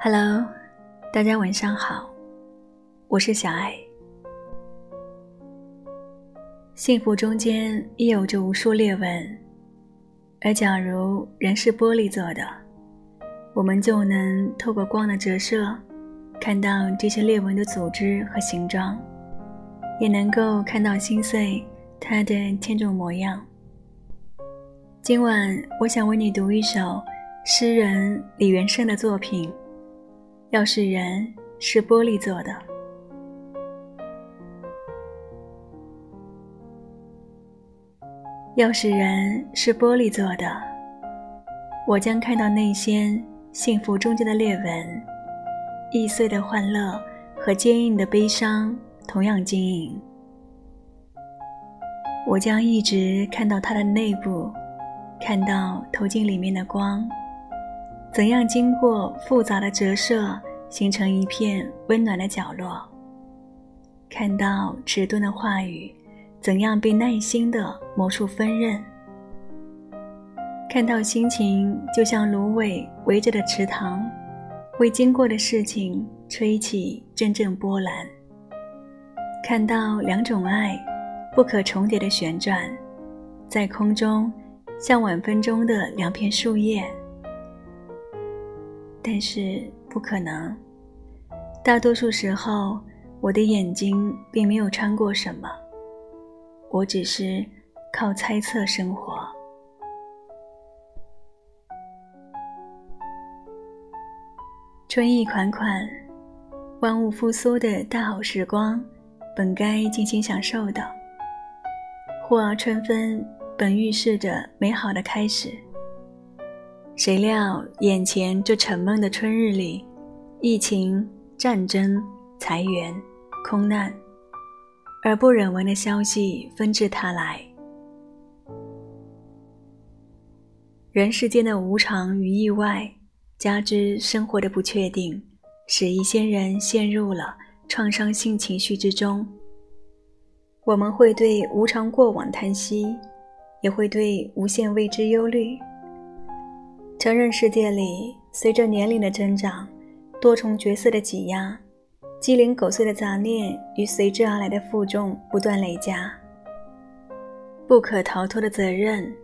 Hello，大家晚上好，我是小爱。幸福中间亦有着无数裂纹，而假如人是玻璃做的，我们就能透过光的折射，看到这些裂纹的组织和形状，也能够看到心碎它的千种模样。今晚，我想为你读一首诗人李元胜的作品。要是人是玻璃做的，要是人是玻璃做的，我将看到那些幸福中间的裂纹，易碎的欢乐和坚硬的悲伤同样晶莹。我将一直看到它的内部，看到投进里面的光。怎样经过复杂的折射，形成一片温暖的角落？看到迟钝的话语，怎样被耐心地磨出锋刃？看到心情就像芦苇围着的池塘，为经过的事情吹起阵阵波澜。看到两种爱不可重叠的旋转，在空中像晚风中的两片树叶。但是不可能。大多数时候，我的眼睛并没有穿过什么，我只是靠猜测生活。春意款款，万物复苏的大好时光，本该尽情享受的。或而春分，本预示着美好的开始。谁料眼前这沉闷的春日里，疫情、战争、裁员、空难，而不忍闻的消息纷至沓来。人世间的无常与意外，加之生活的不确定，使一些人陷入了创伤性情绪之中。我们会对无常过往叹息，也会对无限未知忧虑。成人世界里，随着年龄的增长，多重角色的挤压，鸡零狗碎的杂念与随之而来的负重不断累加。不可逃脱的责任，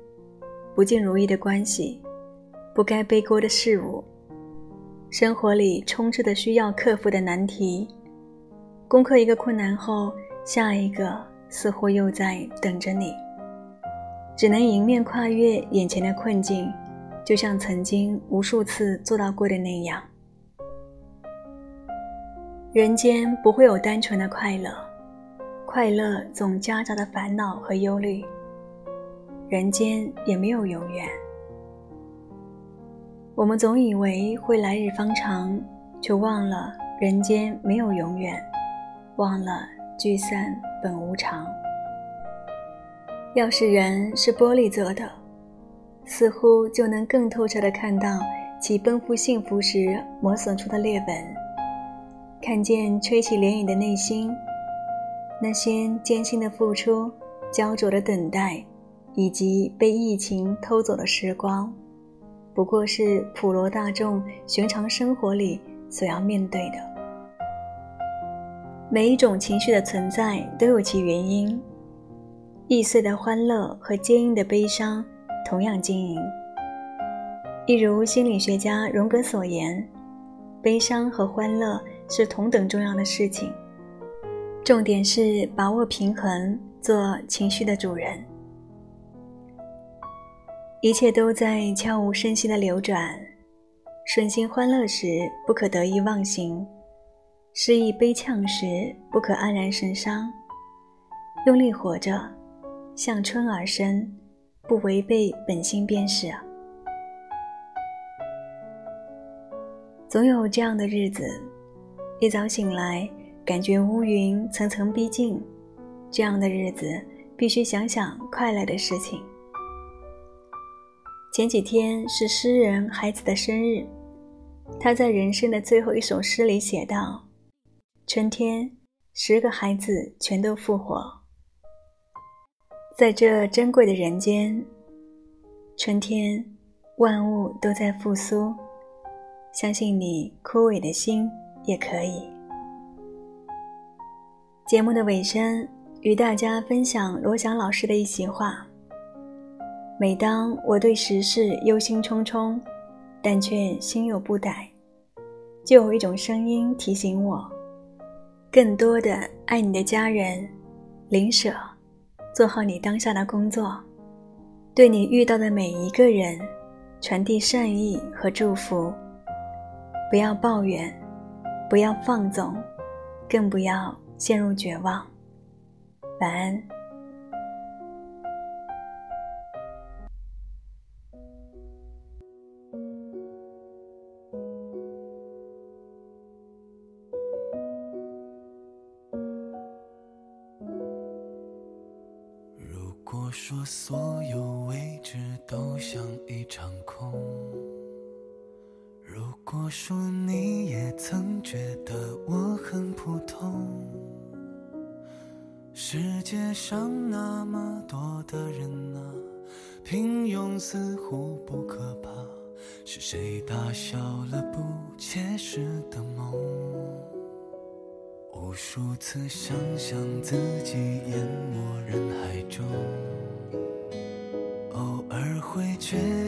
不尽如意的关系，不该背锅的事物，生活里充斥着需要克服的难题。攻克一个困难后，下一个似乎又在等着你。只能迎面跨越眼前的困境。就像曾经无数次做到过的那样，人间不会有单纯的快乐，快乐总夹杂着烦恼和忧虑。人间也没有永远，我们总以为会来日方长，却忘了人间没有永远，忘了聚散本无常。要是人是玻璃做的。似乎就能更透彻地看到其奔赴幸福时磨损出的裂纹，看见吹起涟漪的内心，那些艰辛的付出、焦灼的等待，以及被疫情偷走的时光，不过是普罗大众寻常生活里所要面对的。每一种情绪的存在都有其原因，易碎的欢乐和坚硬的悲伤。同样经营，一如心理学家荣格所言，悲伤和欢乐是同等重要的事情。重点是把握平衡，做情绪的主人。一切都在悄无声息的流转，顺心欢乐时不可得意忘形，失意悲怆时不可黯然神伤。用力活着，向春而生。不违背本心便是啊。总有这样的日子，一早醒来，感觉乌云层层逼近。这样的日子，必须想想快乐的事情。前几天是诗人孩子的生日，他在人生的最后一首诗里写道：“春天，十个孩子全都复活。”在这珍贵的人间，春天，万物都在复苏，相信你枯萎的心也可以。节目的尾声，与大家分享罗翔老师的一席话：每当我对时事忧心忡忡，但却心有不逮，就有一种声音提醒我，更多的爱你的家人，林舍，做好你当下的工作。对你遇到的每一个人，传递善意和祝福。不要抱怨，不要放纵，更不要陷入绝望。晚安。说所有未知都像一场空。如果说你也曾觉得我很普通，世界上那么多的人啊，平庸似乎不可怕，是谁打消了不切实的梦？无数次想象自己淹没人海中，会觉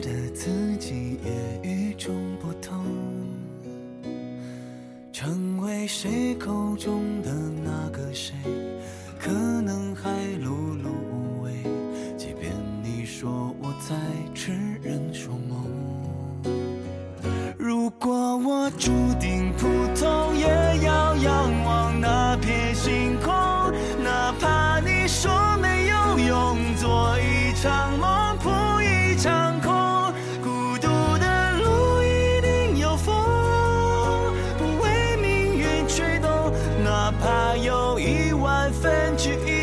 哪怕有一万分之一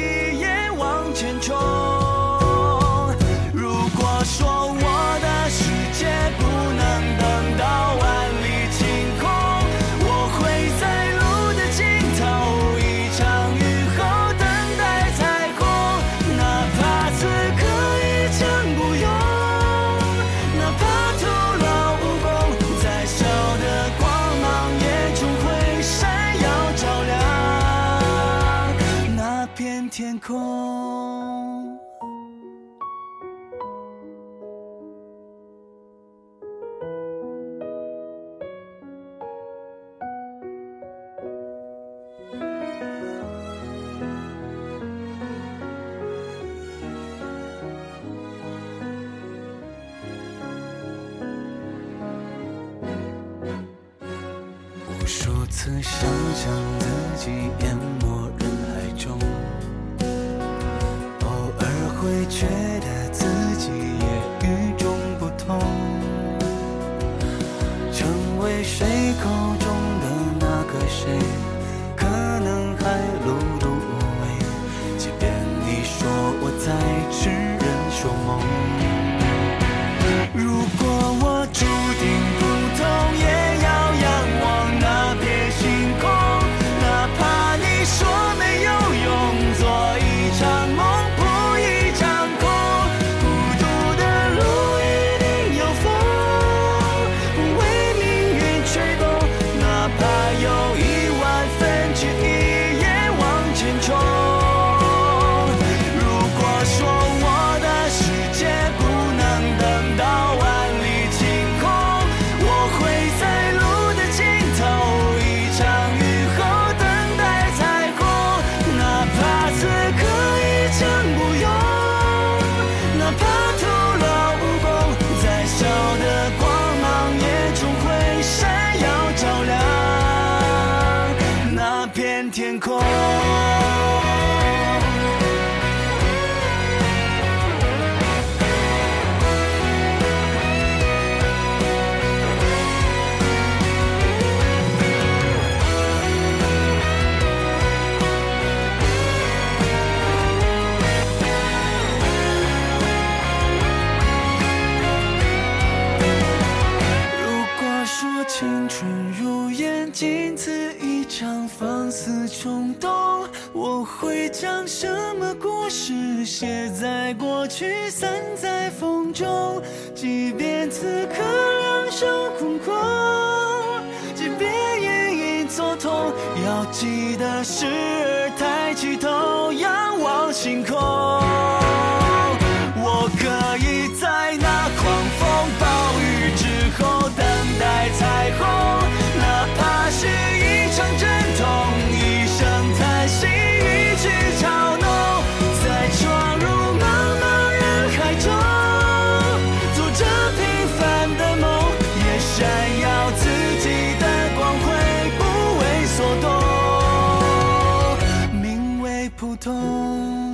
空。无数次想象自己淹没人海中。会觉得自己也与众不同，成为谁口中的那个谁，可能还碌碌无为。即便你说我在痴人说梦，如果我注定别在过去散在风中，即便此刻两手空空，即便隐隐作痛，要记得时而抬起头，仰望星空。不同